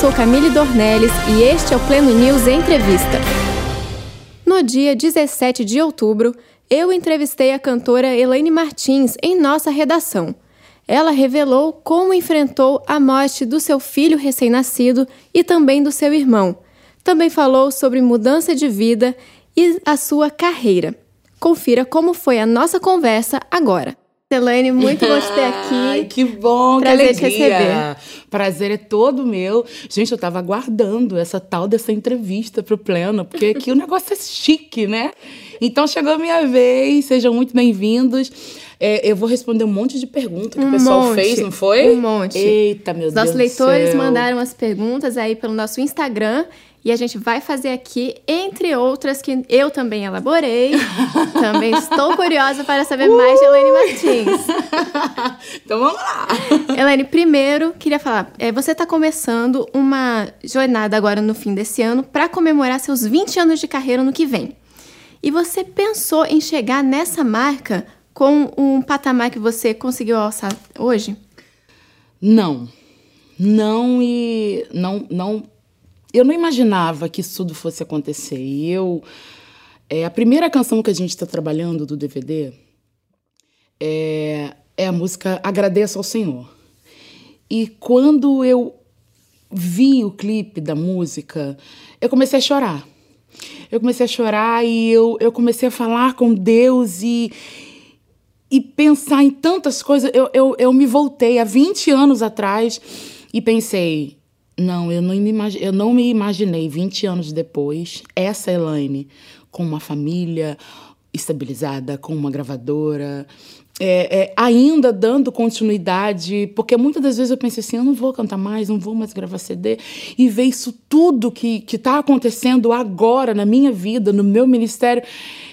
sou Camille Dornelles e este é o Pleno News Entrevista. No dia 17 de outubro, eu entrevistei a cantora Elaine Martins em nossa redação. Ela revelou como enfrentou a morte do seu filho recém-nascido e também do seu irmão. Também falou sobre mudança de vida e a sua carreira. Confira como foi a nossa conversa agora. Elaine, muito bom te ter aqui. Ai, que bom, Prazer que alegria. Te receber. Prazer é todo meu. Gente, eu tava aguardando essa tal dessa entrevista pro Pleno, porque aqui o negócio é chique, né? Então chegou a minha vez, sejam muito bem-vindos. É, eu vou responder um monte de perguntas que um o pessoal monte, fez, não foi? Um monte. Eita, meu Os Deus. Nossos leitores mandaram as perguntas aí pelo nosso Instagram e a gente vai fazer aqui, entre outras que eu também elaborei. também estou curiosa para saber uh! mais de Elaine Martins. então vamos lá. Elaine, primeiro queria falar, é, você está começando uma jornada agora no fim desse ano para comemorar seus 20 anos de carreira no que vem. E você pensou em chegar nessa marca com um patamar que você conseguiu alçar hoje? Não. Não e não não eu não imaginava que isso tudo fosse acontecer. E eu. É, a primeira canção que a gente está trabalhando do DVD é, é a música Agradeço ao Senhor. E quando eu vi o clipe da música, eu comecei a chorar. Eu comecei a chorar e eu, eu comecei a falar com Deus e, e pensar em tantas coisas. Eu, eu, eu me voltei há 20 anos atrás e pensei: não, eu não, me, eu não me imaginei 20 anos depois, essa Elaine, com uma família estabilizada, com uma gravadora, é, é, ainda dando continuidade, porque muitas das vezes eu pensei assim, eu não vou cantar mais, não vou mais gravar CD, e ver isso tudo que está acontecendo agora na minha vida, no meu ministério,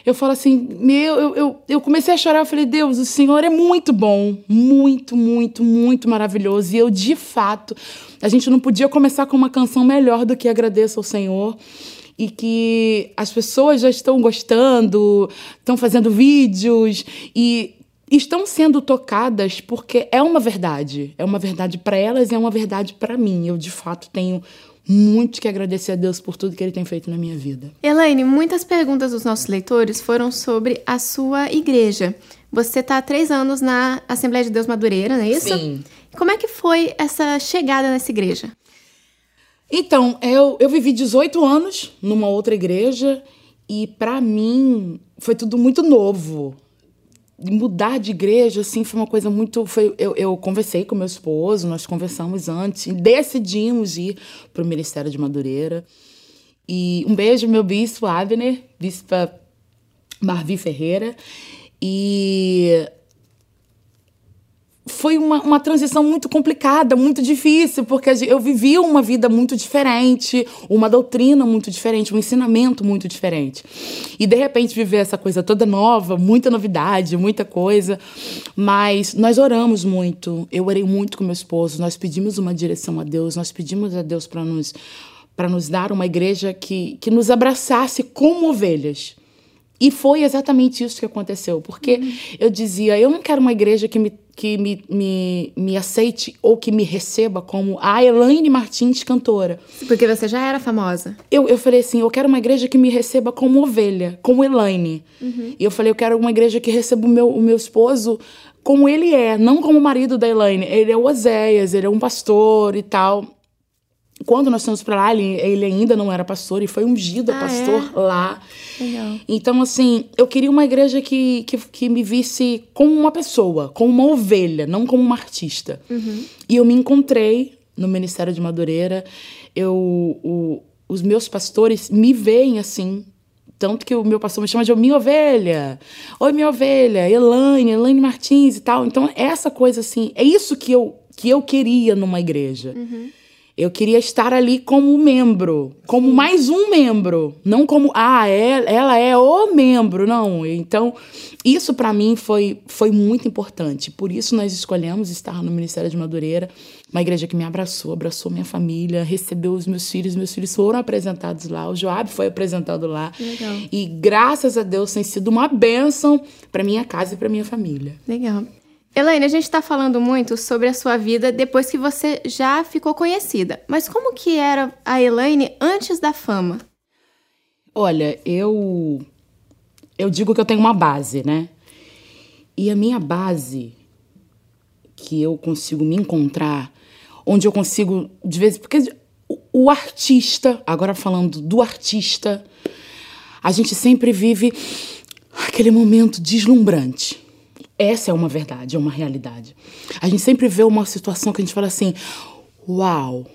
eu falo assim, meu, eu, eu, eu comecei a chorar, eu falei, Deus, o Senhor é muito bom, muito, muito, muito maravilhoso, e eu, de fato, a gente não podia começar com uma canção melhor do que Agradeço ao Senhor, e que as pessoas já estão gostando, estão fazendo vídeos e estão sendo tocadas porque é uma verdade. É uma verdade para elas e é uma verdade para mim. Eu, de fato, tenho muito que agradecer a Deus por tudo que Ele tem feito na minha vida. Elaine, muitas perguntas dos nossos leitores foram sobre a sua igreja. Você está há três anos na Assembleia de Deus Madureira, não é isso? Sim. Como é que foi essa chegada nessa igreja? Então, eu, eu vivi 18 anos numa outra igreja e para mim foi tudo muito novo mudar de igreja, assim, foi uma coisa muito. Foi, eu, eu conversei com meu esposo, nós conversamos antes, e decidimos ir para o Ministério de Madureira. E um beijo, meu bispo Abner, bispa Marvi Ferreira. E foi uma, uma transição muito complicada, muito difícil, porque eu vivi uma vida muito diferente, uma doutrina muito diferente, um ensinamento muito diferente. E de repente viver essa coisa toda nova, muita novidade, muita coisa. Mas nós oramos muito, eu orei muito com meu esposo, nós pedimos uma direção a Deus, nós pedimos a Deus para nos, nos dar uma igreja que, que nos abraçasse como ovelhas. E foi exatamente isso que aconteceu, porque uhum. eu dizia, eu não quero uma igreja que me que me, me, me aceite ou que me receba como a Elaine Martins, cantora. Porque você já era famosa. Eu, eu falei assim: eu quero uma igreja que me receba como ovelha, como Elaine. Uhum. E eu falei: eu quero uma igreja que receba o meu, o meu esposo como ele é, não como o marido da Elaine. Ele é o Oséias, ele é um pastor e tal. Quando nós fomos para lá, ele, ele, ainda não era pastor e foi ungido ah, a pastor é? lá. Legal. Então, assim, eu queria uma igreja que, que, que, me visse como uma pessoa, como uma ovelha, não como uma artista. Uhum. E eu me encontrei no Ministério de Madureira. Eu, o, os meus pastores me veem assim. Tanto que o meu pastor me chama de minha ovelha. Oi, minha ovelha, Elaine, Elaine Martins e tal. Então, essa coisa assim, é isso que eu, que eu queria numa igreja. Uhum. Eu queria estar ali como membro, como Sim. mais um membro, não como ah, é, ela é o membro, não. Então, isso para mim foi foi muito importante. Por isso nós escolhemos estar no Ministério de Madureira, uma igreja que me abraçou, abraçou minha família, recebeu os meus filhos, meus filhos foram apresentados lá, o Joab foi apresentado lá. Legal. E graças a Deus tem sido uma bênção para minha casa e para minha família. Legal. Elaine, a gente está falando muito sobre a sua vida depois que você já ficou conhecida. Mas como que era a Elaine antes da fama? Olha, eu eu digo que eu tenho uma base, né? E a minha base que eu consigo me encontrar, onde eu consigo de vez porque o, o artista, agora falando do artista, a gente sempre vive aquele momento deslumbrante. Essa é uma verdade, é uma realidade. A gente sempre vê uma situação que a gente fala assim: Uau,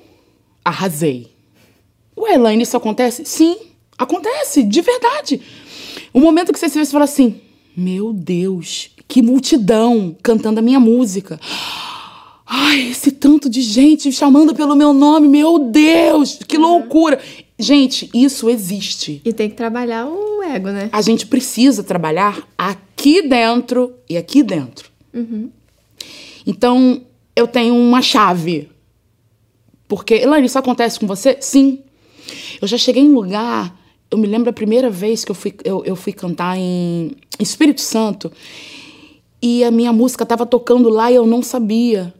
arrasei. Ué, Elaine, isso acontece? Sim, acontece, de verdade. O momento que você se vê, você fala assim: Meu Deus, que multidão cantando a minha música. Ai, esse tanto de gente chamando pelo meu nome, meu Deus, que loucura. Gente, isso existe. E tem que trabalhar o ego, né? A gente precisa trabalhar aqui dentro e aqui dentro. Uhum. Então, eu tenho uma chave. Porque, Elaine, isso acontece com você? Sim. Eu já cheguei em lugar. Eu me lembro a primeira vez que eu fui, eu, eu fui cantar em Espírito Santo e a minha música estava tocando lá e eu não sabia.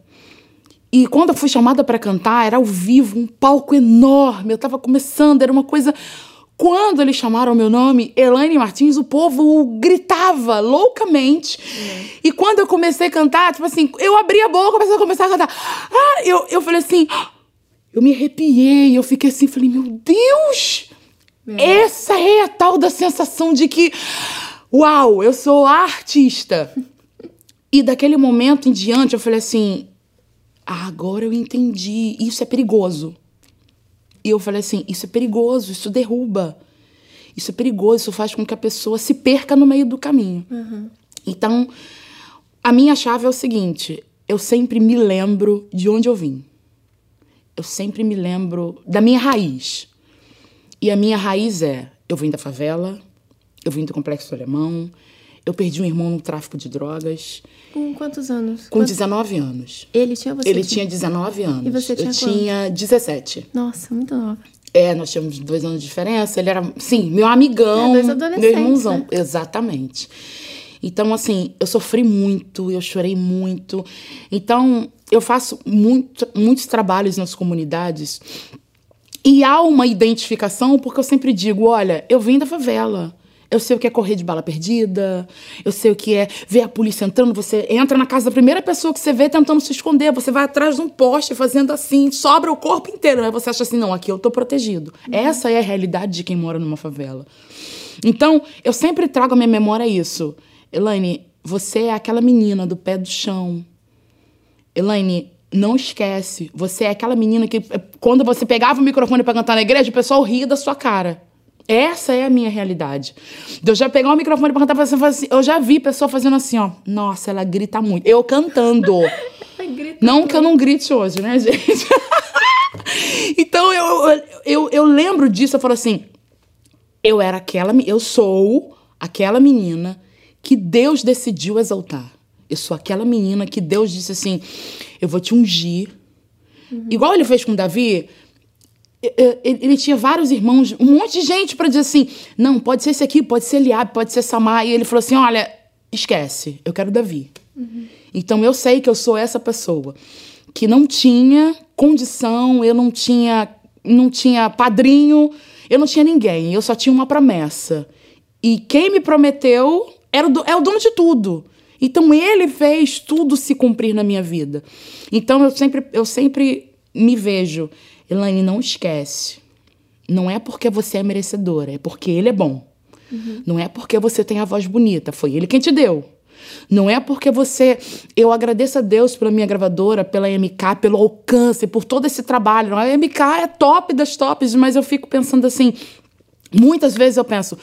E quando eu fui chamada para cantar, era ao vivo, um palco enorme. Eu estava começando, era uma coisa. Quando eles chamaram meu nome, Elaine Martins, o povo gritava loucamente. Uhum. E quando eu comecei a cantar, tipo assim, eu abri a boca, comecei a começar a cantar. Ah, eu, eu falei assim, eu me arrepiei, eu fiquei assim, falei, meu Deus! É. Essa é a tal da sensação de que, uau, eu sou artista. e daquele momento em diante, eu falei assim, ah, agora eu entendi. Isso é perigoso. E eu falei assim: isso é perigoso, isso derruba. Isso é perigoso, isso faz com que a pessoa se perca no meio do caminho. Uhum. Então, a minha chave é o seguinte: eu sempre me lembro de onde eu vim. Eu sempre me lembro da minha raiz. E a minha raiz é: eu vim da favela, eu vim do complexo alemão, eu perdi um irmão no tráfico de drogas. Com quantos anos? Com Quanto? 19 anos. Ele tinha você? Ele tinha 19 anos. E você tinha Eu quanto? tinha 17. Nossa, muito nova. É, nós tínhamos dois anos de diferença. Ele era, sim, meu amigão. É, dois adolescentes, meu irmãozão. Né? Exatamente. Então, assim, eu sofri muito, eu chorei muito. Então, eu faço muito, muitos trabalhos nas comunidades. E há uma identificação, porque eu sempre digo: olha, eu vim da favela. Eu sei o que é correr de bala perdida. Eu sei o que é ver a polícia entrando. Você entra na casa da primeira pessoa que você vê tentando se esconder. Você vai atrás de um poste fazendo assim, sobra o corpo inteiro. Aí você acha assim: não, aqui eu tô protegido. Uhum. Essa é a realidade de quem mora numa favela. Então, eu sempre trago à minha memória isso. Elaine, você é aquela menina do pé do chão. Elaine, não esquece. Você é aquela menina que, quando você pegava o microfone para cantar na igreja, o pessoal ria da sua cara. Essa é a minha realidade. Eu já pegar o microfone pra cantar, assim, eu já vi pessoa fazendo assim, ó. Nossa, ela grita muito. Eu cantando. grita não muito. que eu não grite hoje, né, gente? então eu, eu, eu lembro disso, eu falo assim. Eu era aquela. Eu sou aquela menina que Deus decidiu exaltar. Eu sou aquela menina que Deus disse assim: eu vou te ungir. Uhum. Igual ele fez com Davi, ele tinha vários irmãos, um monte de gente para dizer assim: não, pode ser esse aqui, pode ser Eliabe, pode ser Samar. E ele falou assim: olha, esquece, eu quero Davi. Uhum. Então eu sei que eu sou essa pessoa que não tinha condição, eu não tinha, não tinha padrinho, eu não tinha ninguém, eu só tinha uma promessa. E quem me prometeu era o, é o dono de tudo. Então ele fez tudo se cumprir na minha vida. Então eu sempre, eu sempre me vejo Elaine, não esquece. Não é porque você é merecedora, é porque ele é bom. Uhum. Não é porque você tem a voz bonita, foi ele quem te deu. Não é porque você. Eu agradeço a Deus pela minha gravadora, pela MK, pelo alcance, por todo esse trabalho. A MK é top das tops, mas eu fico pensando assim. Muitas vezes eu penso,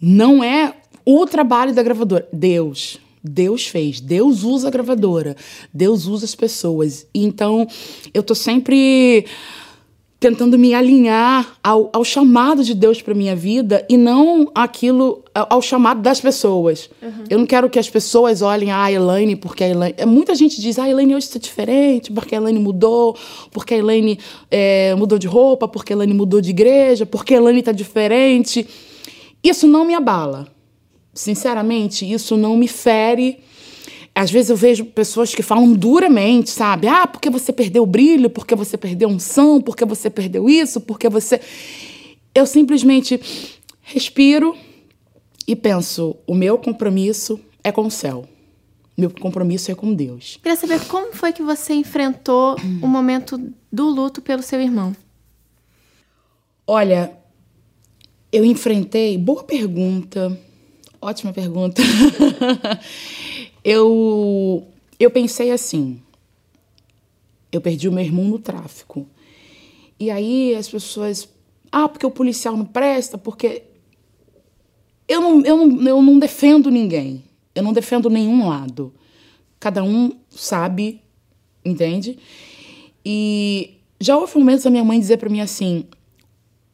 não é o trabalho da gravadora. Deus. Deus fez, Deus usa a gravadora, Deus usa as pessoas. Então, eu tô sempre tentando me alinhar ao, ao chamado de Deus para minha vida e não aquilo ao, chamado das pessoas. Uhum. Eu não quero que as pessoas olhem a ah, Elaine porque a Elaine. É, muita gente diz, ah, a Elaine hoje está diferente, porque a Elaine mudou, porque a Elaine é, mudou de roupa, porque a Elaine mudou de igreja, porque a Elaine está diferente. Isso não me abala. Sinceramente, isso não me fere. Às vezes eu vejo pessoas que falam duramente, sabe? Ah, porque você perdeu o brilho, porque você perdeu a unção, porque você perdeu isso, porque você. Eu simplesmente respiro e penso: o meu compromisso é com o céu. Meu compromisso é com Deus. Queria saber como foi que você enfrentou o momento do luto pelo seu irmão. Olha, eu enfrentei. Boa pergunta. Ótima pergunta. eu, eu pensei assim. Eu perdi o meu irmão no tráfico. E aí as pessoas. Ah, porque o policial não presta, porque. Eu não, eu não, eu não defendo ninguém. Eu não defendo nenhum lado. Cada um sabe, entende? E já houve momentos da minha mãe dizer para mim assim: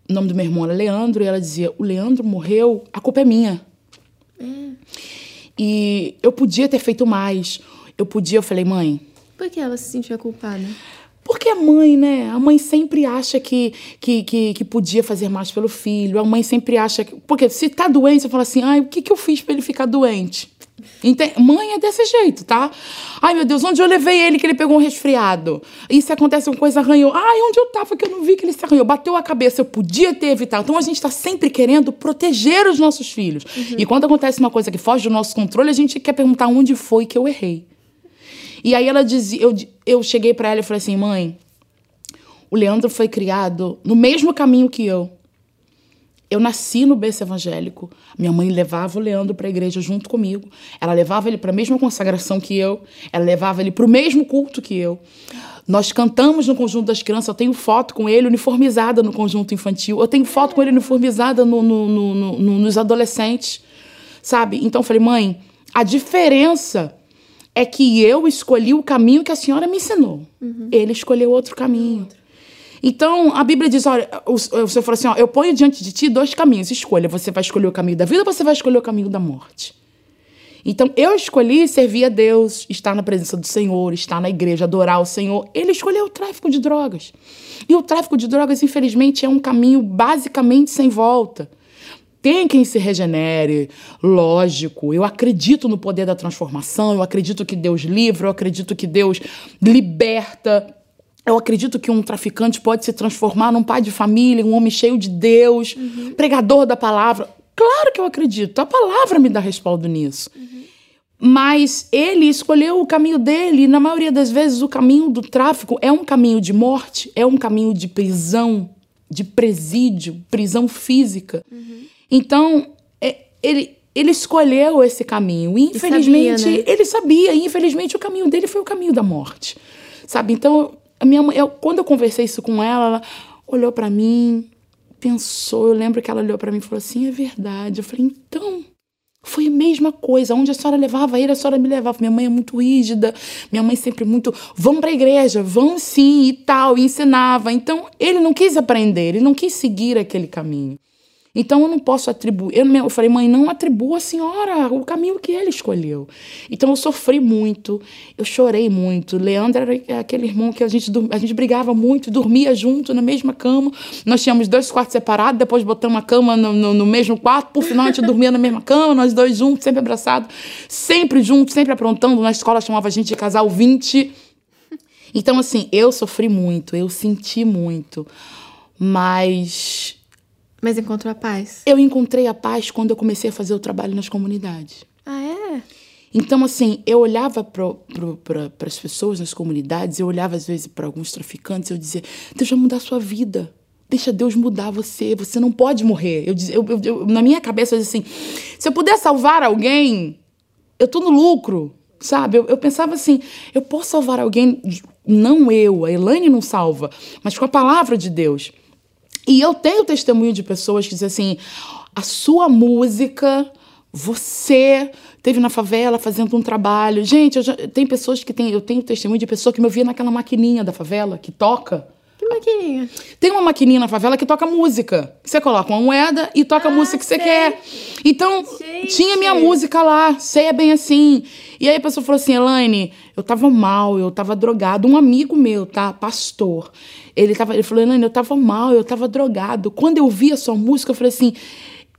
o nome do meu irmão era Leandro, e ela dizia: O Leandro morreu, a culpa é minha. Hum. E eu podia ter feito mais. Eu podia, eu falei, mãe. Por que ela se sentia culpada? Porque a mãe, né? A mãe sempre acha que, que, que, que, podia fazer mais pelo filho. A mãe sempre acha que. Porque se tá doente, você fala assim: ai, o que, que eu fiz para ele ficar doente? Entende? Mãe é desse jeito, tá? Ai, meu Deus, onde eu levei ele que ele pegou um resfriado? Isso acontece uma coisa, arranhou. Ai, onde eu tava que eu não vi que ele se arranhou? Bateu a cabeça, eu podia ter evitado. Então a gente tá sempre querendo proteger os nossos filhos. Uhum. E quando acontece uma coisa que foge do nosso controle, a gente quer perguntar onde foi que eu errei. E aí ela dizia, eu, eu cheguei para ela e falei assim, mãe, o Leandro foi criado no mesmo caminho que eu. Eu nasci no berço evangélico. Minha mãe levava o Leandro para a igreja junto comigo. Ela levava ele para a mesma consagração que eu. Ela levava ele para o mesmo culto que eu. Nós cantamos no conjunto das crianças. Eu tenho foto com ele uniformizada no conjunto infantil. Eu tenho foto com ele uniformizada no, no, no, nos adolescentes. Sabe? Então eu falei, mãe, a diferença é que eu escolhi o caminho que a senhora me ensinou. Uhum. Ele escolheu outro caminho. Então, a Bíblia diz: olha, o, Senhor falou assim: ó, eu ponho diante de ti dois caminhos, escolha. Você vai escolher o caminho da vida ou você vai escolher o caminho da morte? Então, eu escolhi servir a Deus, estar na presença do Senhor, estar na igreja, adorar o Senhor. Ele escolheu o tráfico de drogas. E o tráfico de drogas, infelizmente, é um caminho basicamente sem volta. Tem quem se regenere, lógico. Eu acredito no poder da transformação, eu acredito que Deus livra, eu acredito que Deus liberta. Eu acredito que um traficante pode se transformar num pai de família, um homem cheio de Deus, uhum. pregador da palavra. Claro que eu acredito. A palavra me dá respaldo nisso. Uhum. Mas ele escolheu o caminho dele, e na maioria das vezes o caminho do tráfico é um caminho de morte, é um caminho de prisão, de presídio, prisão física. Uhum. Então, é, ele, ele escolheu esse caminho. E, infelizmente, sabia, né? ele sabia. E, infelizmente, o caminho dele foi o caminho da morte. Sabe? Então, a minha mãe, eu, quando eu conversei isso com ela, ela olhou para mim, pensou. Eu lembro que ela olhou para mim e falou assim: é verdade. Eu falei: então. Foi a mesma coisa. Onde a senhora levava ele, a senhora me levava. Minha mãe é muito rígida. Minha mãe sempre muito. Vão para igreja, vão sim e tal. E ensinava. Então, ele não quis aprender, ele não quis seguir aquele caminho. Então eu não posso atribuir. Eu, eu falei, mãe, não atribua a senhora o caminho que ele escolheu. Então eu sofri muito, eu chorei muito. Leandro era aquele irmão que a gente, a gente brigava muito, dormia junto na mesma cama. Nós tínhamos dois quartos separados, depois botamos uma cama no, no, no mesmo quarto, por final a gente dormia na mesma cama, nós dois juntos, sempre abraçados, sempre juntos, sempre aprontando. Na escola chamava a gente de casal 20. Então, assim, eu sofri muito, eu senti muito. Mas mas encontrou a paz? Eu encontrei a paz quando eu comecei a fazer o trabalho nas comunidades. Ah, é? Então, assim, eu olhava para as pessoas nas comunidades, eu olhava às vezes para alguns traficantes, eu dizia: Deus vai mudar a sua vida. Deixa Deus mudar você. Você não pode morrer. Eu, eu, eu, eu na minha cabeça, eu dizia assim: se eu puder salvar alguém, eu tô no lucro. Sabe? Eu, eu pensava assim: eu posso salvar alguém, não eu, a Elaine não salva, mas com a palavra de Deus. E eu tenho testemunho de pessoas que dizem assim: a sua música, você teve na favela fazendo um trabalho. Gente, já, tem pessoas que tem, eu tenho testemunho de pessoa que me ouvia naquela maquininha da favela que toca. Maquininha? Tem uma maquininha na favela que toca música. Você coloca uma moeda e toca ah, a música que você quer. Então, Gente. tinha minha música lá, sei é bem assim. E aí a pessoa falou assim: Elaine, eu tava mal, eu tava drogado. Um amigo meu, tá? Pastor. Ele, tava, ele falou: Elaine, eu tava mal, eu tava drogado. Quando eu vi a sua música, eu falei assim: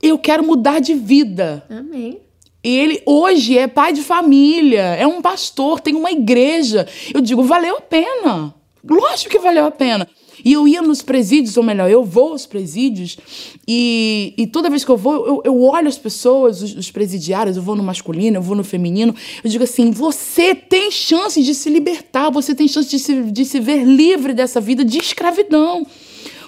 eu quero mudar de vida. Amém. Ele hoje é pai de família, é um pastor, tem uma igreja. Eu digo, valeu a pena. Lógico que valeu a pena. E eu ia nos presídios, ou melhor, eu vou aos presídios, e, e toda vez que eu vou, eu, eu olho as pessoas, os, os, presidiários, eu vou no masculino, eu vou no feminino, eu digo assim: você tem chance de se libertar, você tem chance de se, de se ver livre dessa vida de escravidão.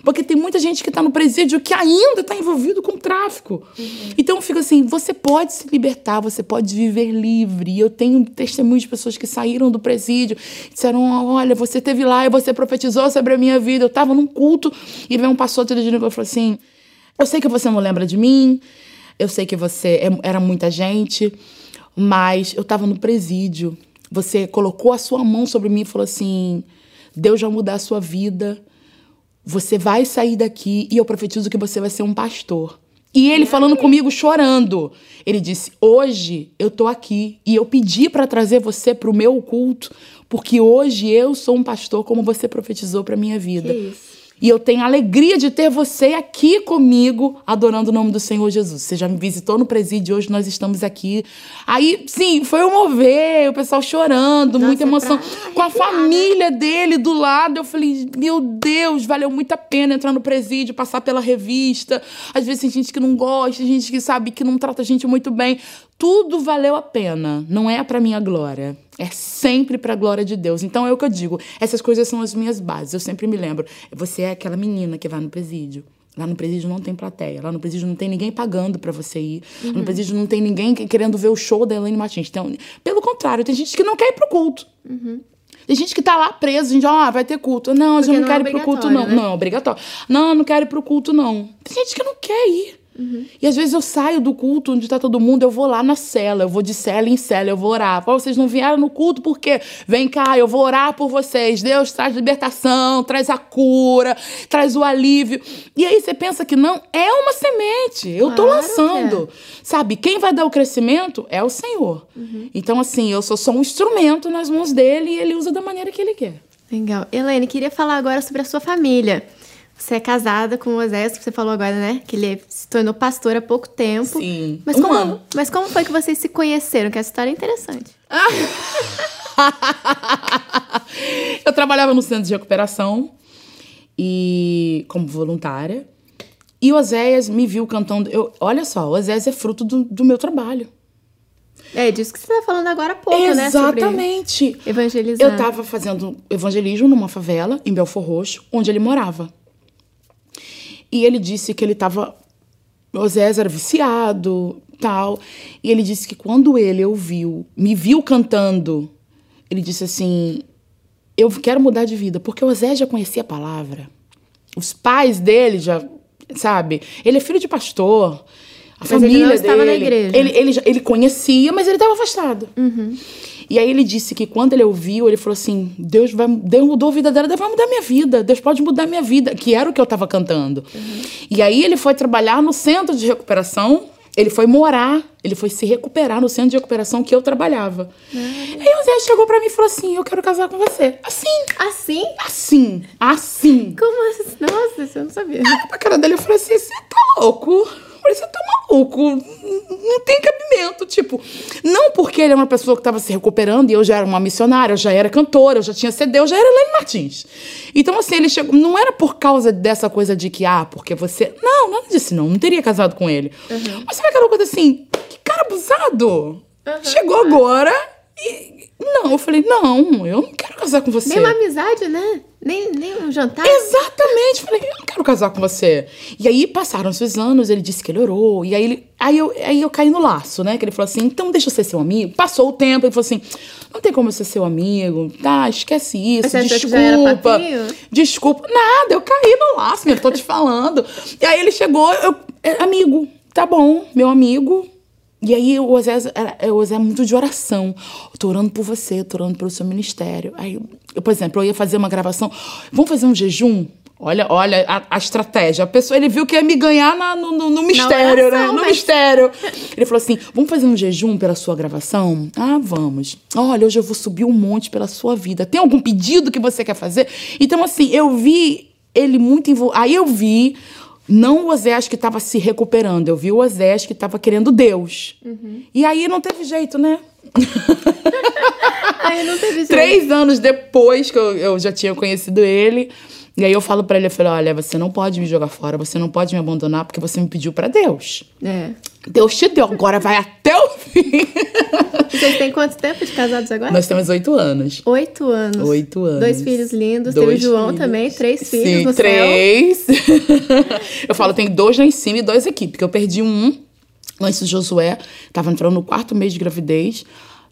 Porque tem muita gente que está no presídio que ainda está envolvido com tráfico. Uhum. Então eu fico assim: você pode se libertar, você pode viver livre. Eu tenho testemunhos de pessoas que saíram do presídio, disseram: olha, você teve lá e você profetizou sobre a minha vida. Eu estava num culto e veio um pastor dirigindo e falou assim: eu sei que você não lembra de mim, eu sei que você é, era muita gente, mas eu estava no presídio. Você colocou a sua mão sobre mim e falou assim: Deus vai mudar a sua vida. Você vai sair daqui e eu profetizo que você vai ser um pastor. E ele falando comigo, chorando. Ele disse: Hoje eu tô aqui e eu pedi para trazer você para o meu culto, porque hoje eu sou um pastor, como você profetizou para minha vida. Que isso. E eu tenho a alegria de ter você aqui comigo, adorando o nome do Senhor Jesus. Você já me visitou no presídio, hoje nós estamos aqui. Aí, sim, foi um mover, o pessoal chorando, Nossa, muita emoção. Pra... Com a família dele do lado, eu falei, meu Deus, valeu muito a pena entrar no presídio, passar pela revista. Às vezes tem gente que não gosta, gente que sabe que não trata a gente muito bem tudo valeu a pena. Não é para minha glória. É sempre para a glória de Deus. Então é o que eu digo. Essas coisas são as minhas bases. Eu sempre me lembro. Você é aquela menina que vai no presídio. Lá no presídio não tem plateia. Lá no presídio não tem ninguém pagando para você ir. Uhum. No presídio não tem ninguém querendo ver o show da Elaine Martins. Então, pelo contrário, tem gente que não quer ir pro culto. Uhum. Tem gente que tá lá preso, a gente, ó, ah, vai ter culto. Não, Porque eu não, não quero é ir pro culto, não. Né? Não, é obrigatório. Não, não quero ir pro culto, não. Tem gente que não quer ir. Uhum. E às vezes eu saio do culto onde está todo mundo, eu vou lá na cela, eu vou de cela em cela, eu vou orar. Pô, vocês não vieram no culto porque vem cá, eu vou orar por vocês. Deus traz libertação, traz a cura, traz o alívio. E aí você pensa que não, é uma semente. Eu claro tô lançando. É. Sabe, quem vai dar o crescimento é o Senhor. Uhum. Então, assim, eu sou só um instrumento nas mãos dele e ele usa da maneira que ele quer. Legal. Helene, queria falar agora sobre a sua família. Você é casada com o Oséias, que você falou agora, né? Que ele se tornou pastor há pouco tempo. Sim. Mas, um como, ano. mas como foi que vocês se conheceram? Que essa história é interessante. eu trabalhava no centro de recuperação e como voluntária. E o Oséias me viu cantando. Eu, olha só, o Oséias é fruto do, do meu trabalho. É disso que você está falando agora há pouco, Exatamente. né? Exatamente. Evangelizar. Eu estava fazendo evangelismo numa favela, em Belfor Roxo, onde ele morava. E ele disse que ele estava. Osés era viciado, tal. E ele disse que quando ele ouviu, me viu cantando, ele disse assim: Eu quero mudar de vida, porque Osés já conhecia a palavra. Os pais dele já, sabe? Ele é filho de pastor. A mas família ele não estava dele, na igreja. Ele, ele, ele conhecia, mas ele estava afastado. Uhum. E aí ele disse que quando ele ouviu, ele falou assim: Deus vai, Deus mudou a vida dela, Deus vai mudar a minha vida, Deus pode mudar a minha vida, que era o que eu estava cantando. Uhum. E aí ele foi trabalhar no centro de recuperação, ele foi morar, ele foi se recuperar no centro de recuperação que eu trabalhava. Uhum. Aí o Zé chegou para mim e falou assim: Eu quero casar com você. Assim. Assim? Assim. Assim. Como assim? Nossa, eu não sabia. Ah, pra cara dele, eu falei assim: Você tá louco? Falei, você tá maluco? Não tem cabimento. Tipo, não porque ele é uma pessoa que estava se recuperando e eu já era uma missionária, eu já era cantora, eu já tinha CD, eu já era Lene Martins. Então, assim, ele chegou. Não era por causa dessa coisa de que, ah, porque você. Não, nada disso, não. Não teria casado com ele. Uhum. Mas sabe aquela coisa assim, que cara abusado? Uhum. Chegou agora e. Não, eu falei, não, eu não quero casar com você. Nem uma amizade, né? Nem, nem um jantar? Exatamente. Quero casar com você. E aí passaram esses anos, ele disse que ele orou. E aí, ele, aí, eu, aí eu caí no laço, né? Que ele falou assim: então deixa eu ser seu amigo. Passou o tempo, ele falou assim: não tem como eu ser seu amigo. Tá, esquece isso. Mas desculpa. Desculpa. Nada, eu caí no laço, eu tô te falando. e aí ele chegou, eu, é, amigo, tá bom, meu amigo. E aí o Osé, o Osé é muito de oração. Eu tô orando por você, tô orando pelo seu ministério. Aí, eu, por exemplo, eu ia fazer uma gravação. Vamos fazer um jejum? Olha, olha a, a, estratégia. A pessoa, ele viu que ia me ganhar na, no, no, no, mistério, oração, né? No mas... mistério. Ele falou assim: vamos fazer um jejum pela sua gravação? Ah, vamos. Olha, hoje eu vou subir um monte pela sua vida. Tem algum pedido que você quer fazer? Então, assim, eu vi ele muito envolvido. Aí eu vi Não o Osés que estava se recuperando, eu vi o Osés que estava querendo Deus. E aí não teve jeito, né? Aí não teve jeito. Três anos depois que eu, eu já tinha conhecido ele. E aí eu falo pra ele, eu falei, olha, você não pode me jogar fora, você não pode me abandonar, porque você me pediu pra Deus. É. Deus te deu, agora vai até o fim. Vocês têm quanto tempo de casados agora? Nós temos oito anos. Oito anos. Oito anos. Dois filhos lindos. Tem o Dois João filhos. também, três filhos Sim, no três. eu falo, tem dois lá em cima e dois aqui, porque eu perdi um antes do Josué. Tava entrando no quarto mês de gravidez.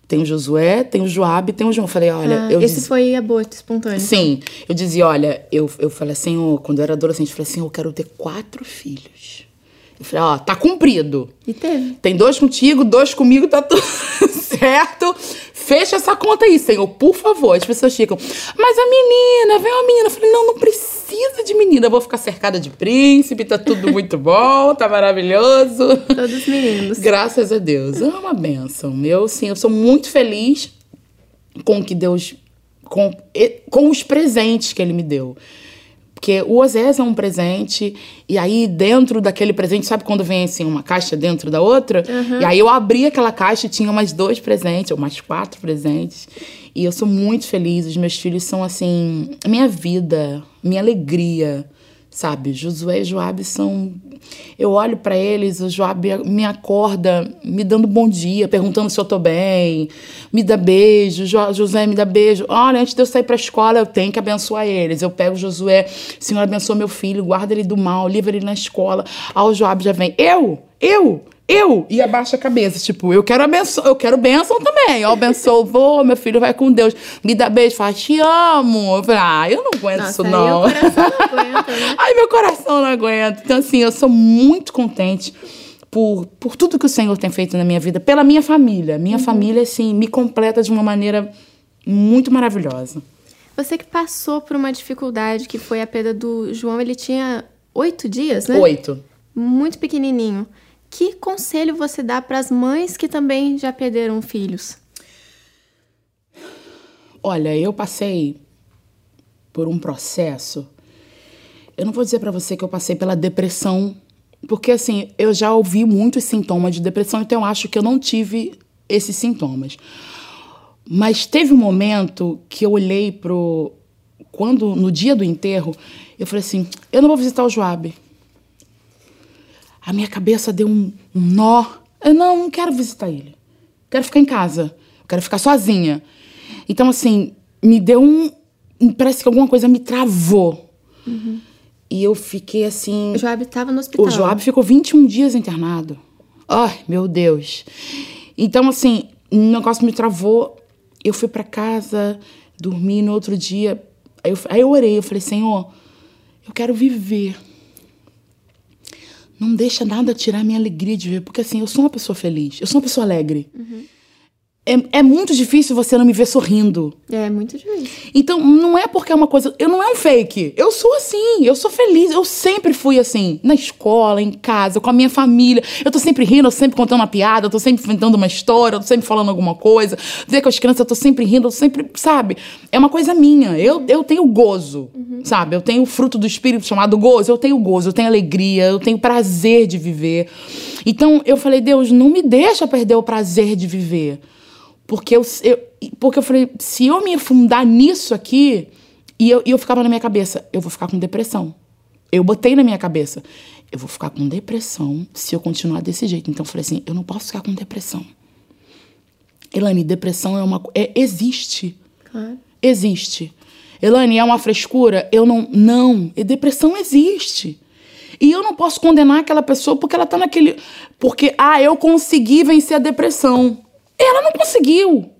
Tem o Josué, tem o Joabe, tem o João. Eu falei, olha, Ah, eu esse disse- foi aborto espontâneo. Sim, eu dizia, olha, eu, eu falei assim, quando eu era adolescente, eu falei assim, eu quero ter quatro filhos. Eu falei, ó, tá cumprido. E teve. Tem dois contigo, dois comigo, tá tudo certo. Fecha essa conta aí, Senhor, por favor. As pessoas ficam, mas a menina, vem uma menina. Eu falei, não, não precisa de menina. Eu vou ficar cercada de príncipe, tá tudo muito bom, tá maravilhoso. Todos meninos. Graças a Deus. É uma benção. Eu, sim, eu sou muito feliz com o que Deus. Com, com os presentes que Ele me deu. Porque o Osés é um presente, e aí dentro daquele presente, sabe quando vem assim uma caixa dentro da outra? E aí eu abri aquela caixa e tinha mais dois presentes, ou mais quatro presentes. E eu sou muito feliz, os meus filhos são assim, a minha vida, minha alegria, sabe? Josué e Joabe são. Eu olho pra eles, o Joabe me acorda me dando bom dia, perguntando se eu tô bem, me dá beijo, jo Josué me dá beijo. Olha, antes de eu sair pra escola, eu tenho que abençoar eles. Eu pego Josué, Senhor, abençoa meu filho, guarda ele do mal, livra ele na escola. Aí o Joabe já vem, eu, eu, eu, e abaixa a cabeça, tipo, eu quero abençoar, eu quero bênção também. Eu abençoo, vou, meu filho vai com Deus. Me dá beijo, fala, te amo. Eu falei, ah, eu não aguento Nossa, isso aí não. coração não aguenta, né? Ai, meu coração não aguenta. Então, assim, eu sou muito contente por, por tudo que o Senhor tem feito na minha vida, pela minha família. Minha família, assim, me completa de uma maneira muito maravilhosa. Você que passou por uma dificuldade que foi a perda do João, ele tinha oito dias, né? Oito. Muito pequenininho. Que conselho você dá para as mães que também já perderam filhos? Olha, eu passei por um processo. Eu não vou dizer pra você que eu passei pela depressão, porque assim, eu já ouvi muitos sintomas de depressão, então eu acho que eu não tive esses sintomas. Mas teve um momento que eu olhei pro quando no dia do enterro, eu falei assim: eu não vou visitar o Joabe. A minha cabeça deu um, um nó. Eu não, não quero visitar ele. Quero ficar em casa. Quero ficar sozinha. Então, assim, me deu um. Parece que alguma coisa me travou. E eu fiquei assim. O Joab estava no hospital. O Joab ficou 21 dias internado. Ai, meu Deus. Então, assim, o negócio me travou. Eu fui pra casa, dormi no outro dia. Aí eu, aí eu orei, eu falei, Senhor, eu quero viver. Não deixa nada tirar minha alegria de viver. Porque, assim, eu sou uma pessoa feliz. Eu sou uma pessoa alegre. É, é muito difícil você não me ver sorrindo. É muito difícil. Então, não é porque é uma coisa. Eu não é um fake. Eu sou assim. Eu sou feliz. Eu sempre fui assim. Na escola, em casa, com a minha família. Eu tô sempre rindo, eu sempre contando uma piada, eu tô sempre inventando uma história, eu tô sempre falando alguma coisa. Ver com as crianças, eu tô sempre rindo, eu sempre. Sabe? É uma coisa minha. Eu, eu tenho gozo. Sabe? Eu tenho o fruto do espírito chamado gozo. Eu tenho gozo, eu tenho alegria, eu tenho prazer de viver. Então, eu falei, Deus, não me deixa perder o prazer de viver. Porque eu, eu- porque eu falei, se eu me afundar nisso aqui, e eu, e eu ficava na minha cabeça, eu vou ficar com depressão. Eu botei na minha cabeça, eu vou ficar com depressão se eu continuar desse jeito. Então eu falei assim, eu não posso ficar com depressão. Elane, depressão é uma é existe. Claro. Existe. Elane, é uma frescura? Eu não. Não. E depressão existe. E eu não posso condenar aquela pessoa porque ela tá naquele. Porque, ah, eu consegui vencer a depressão. Ela não conseguiu.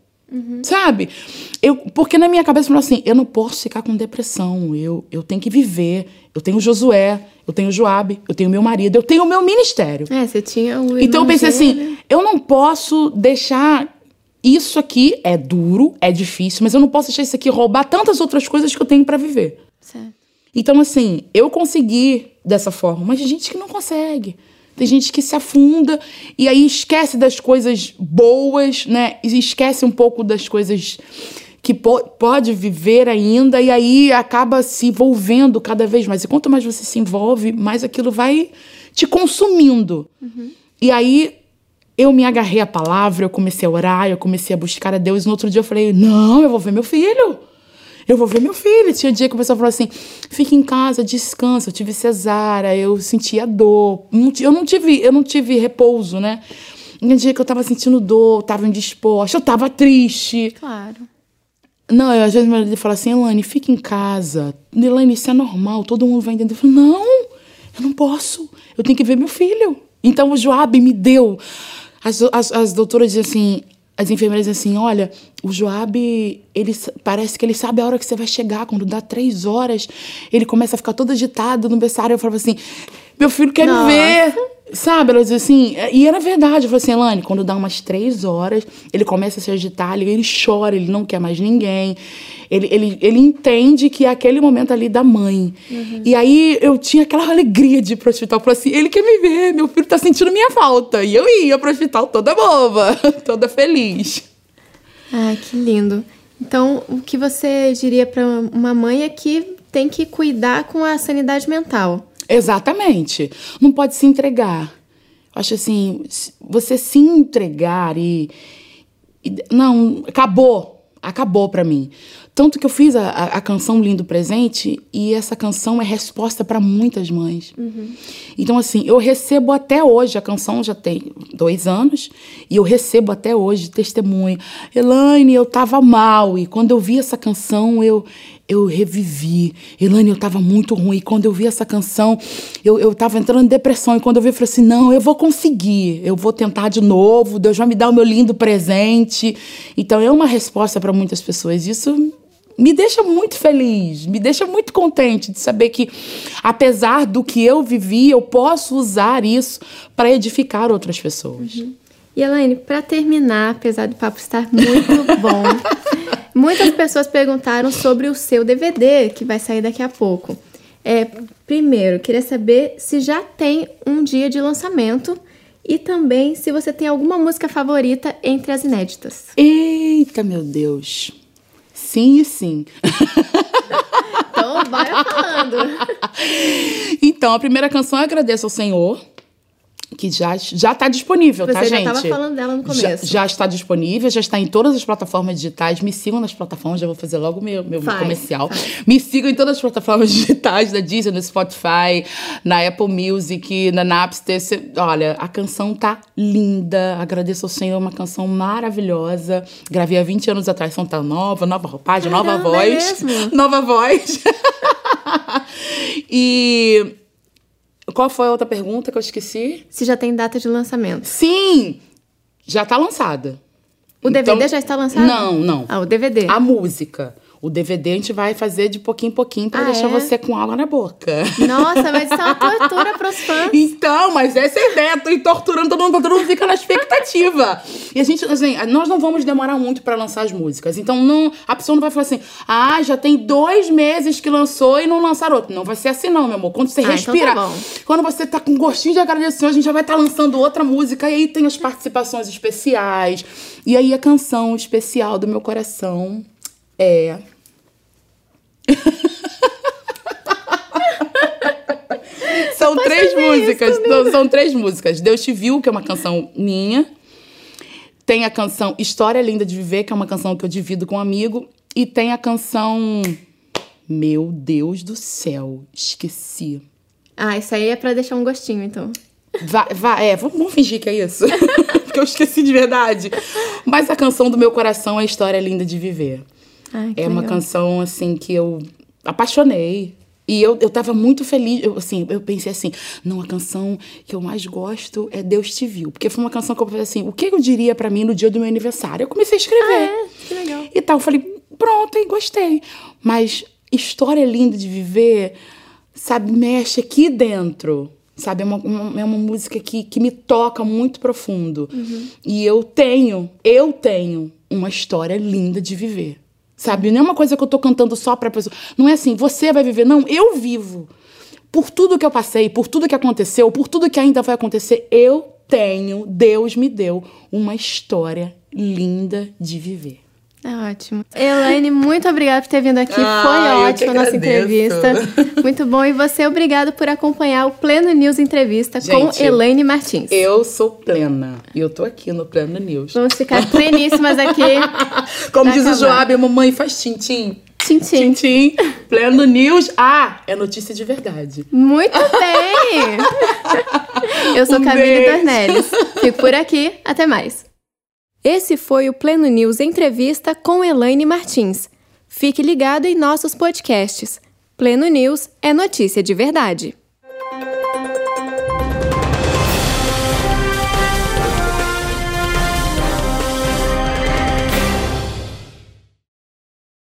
Sabe? Eu, porque na minha cabeça eu falei assim: eu não posso ficar com depressão. Eu, eu tenho que viver. Eu tenho Josué, eu tenho Joabe, eu tenho meu marido, eu tenho o meu ministério. É, você tinha o Então eu pensei assim, eu não posso deixar isso aqui é duro, é difícil, mas eu não posso deixar isso aqui roubar tantas outras coisas que eu tenho pra viver. Certo. Então assim, eu consegui dessa forma, mas tem gente que não consegue. Tem gente que se afunda e aí esquece das coisas boas, né? E esquece um pouco das coisas que po pode viver ainda e aí acaba se envolvendo cada vez mais. E quanto mais você se envolve, mais aquilo vai te consumindo. Uhum. E aí eu me agarrei à palavra, eu comecei a orar, eu comecei a buscar a Deus. E no outro dia eu falei: não, eu vou ver meu filho. Eu vou ver meu filho. Tinha dia que o pessoal falou assim: fica em casa, descansa. Eu tive cesárea, eu sentia dor. Eu não tive, eu não tive repouso, né? Um dia que eu tava sentindo dor, tava indisposta, eu tava triste. Claro. Não, eu, às vezes meu marido fala assim, Elaine, fica em casa. Elaine, isso é normal, todo mundo vai entender. Eu falo, não, eu não posso. Eu tenho que ver meu filho. Então o Joab me deu. As, as, as doutoras dizem assim, as enfermeiras assim, olha, o Joab, ele parece que ele sabe a hora que você vai chegar. Quando dá três horas, ele começa a ficar todo agitado no berçário. Eu falo assim, meu filho quer Nossa. me ver. Sabe, ela diz assim, e era verdade. Eu falei assim, Elane, quando dá umas três horas, ele começa a se agitar, ele, ele chora, ele não quer mais ninguém. Ele, ele, ele entende que é aquele momento ali da mãe. Uhum. E aí eu tinha aquela alegria de ir pro hospital. Eu falei assim, ele quer me ver, meu filho tá sentindo minha falta. E eu ia pro hospital toda boba, toda feliz. Ai, que lindo. Então, o que você diria para uma mãe é que tem que cuidar com a sanidade mental. Exatamente. Não pode se entregar. Acho assim, você se entregar e, e não, acabou, acabou para mim. Tanto que eu fiz a, a, canção Lindo Presente e essa canção é resposta para muitas mães. Uhum. Então, assim, eu recebo até hoje, a canção já tem dois anos, e eu recebo até hoje testemunho. Elaine, eu tava mal, e quando eu vi essa canção, eu, eu revivi. Elaine, eu tava muito ruim. E quando eu vi essa canção, eu, eu tava entrando em depressão. E quando eu vi, eu falei assim: não, eu vou conseguir. Eu vou tentar de novo. Deus vai me dar o meu lindo presente. Então, é uma resposta para muitas pessoas. Isso me deixa muito feliz, me deixa muito contente de saber que, apesar do que eu vivi, eu posso usar isso para edificar outras pessoas. Uhum. E Elaine, para terminar, apesar do papo estar muito bom, muitas pessoas perguntaram sobre o seu DVD que vai sair daqui a pouco. É, primeiro, queria saber se já tem um dia de lançamento e também se você tem alguma música favorita entre as inéditas. Eita, meu Deus! Sim e sim. Então, vai falando. Então, a primeira canção é Agradeço ao Senhor que já já está disponível, Você tá, já gente? estava falando dela no começo. Já, já, está disponível, já está em todas as plataformas digitais. Me sigam nas plataformas, já vou fazer logo meu meu faz, comercial. Faz. Me sigam em todas as plataformas digitais da Disney, no Spotify, na Apple Music, na Napster. Olha, a canção tá linda. Agradeço ao Senhor, uma canção maravilhosa. Gravei há 20 anos atrás, são tá nova, nova roupagem, Caramba, nova é voz. É nova voz. e qual foi a outra pergunta que eu esqueci? Se já tem data de lançamento. Sim! Já está lançada. O DVD então, já está lançado? Não, não. Ah, o DVD. A música. O DVD a gente vai fazer de pouquinho em pouquinho para ah, deixar é? você com água na boca. Nossa, mas isso é uma tortura pros fãs. Então, mas essa é a ideia. Tô torturando todo mundo, todo mundo fica na expectativa. E a gente, assim, nós não vamos demorar muito para lançar as músicas. Então, não, a pessoa não vai falar assim, ah, já tem dois meses que lançou e não lançaram outro. Não vai ser assim, não, meu amor. Quando você ah, respira, então tá quando você tá com gostinho de agradecer, a gente já vai estar tá lançando outra música. E aí tem as participações especiais. E aí a canção especial do meu coração é. são três músicas. São três músicas. Deus te viu, que é uma canção minha. Tem a canção História Linda de Viver, que é uma canção que eu divido com um amigo. E tem a canção. Meu Deus do céu, esqueci. Ah, isso aí é pra deixar um gostinho, então. Vai, vai, é, vamos, vamos fingir que é isso. Porque eu esqueci de verdade. Mas a canção do meu coração é História Linda de Viver. Ai, é legal. uma canção, assim, que eu apaixonei. E eu, eu tava muito feliz, eu, assim, eu pensei assim, não, a canção que eu mais gosto é Deus Te Viu. Porque foi uma canção que eu falei assim, o que eu diria para mim no dia do meu aniversário? Eu comecei a escrever. Ah, é? Que legal. E tal, eu falei, pronto, hein, gostei. Mas história linda de viver, sabe, mexe aqui dentro sabe? É uma, uma, é uma música que, que me toca muito profundo. Uhum. E eu tenho, eu tenho uma história linda de viver, sabe? Não é uma coisa que eu tô cantando só pra pessoa. Não é assim, você vai viver. Não, eu vivo. Por tudo que eu passei, por tudo que aconteceu, por tudo que ainda vai acontecer, eu tenho, Deus me deu uma história linda de viver. É ótimo. Elaine, muito obrigada por ter vindo aqui. Ah, Foi ótima a nossa entrevista. Muito bom. E você, obrigado por acompanhar o Pleno News Entrevista com Gente, Elaine Martins. Eu sou plena e eu tô aqui no Pleno News. Vamos ficar pleníssimas aqui. Como diz o acabar. Joab, mamãe faz tintim. Tchim. Tintim, Pleno News. Ah, é notícia de verdade. Muito bem! Eu sou Um beijo. Dornelles. Fico por aqui. Até mais. Esse foi o Pleno News Entrevista com Elaine Martins. Fique ligado em nossos podcasts. Pleno News é notícia de verdade.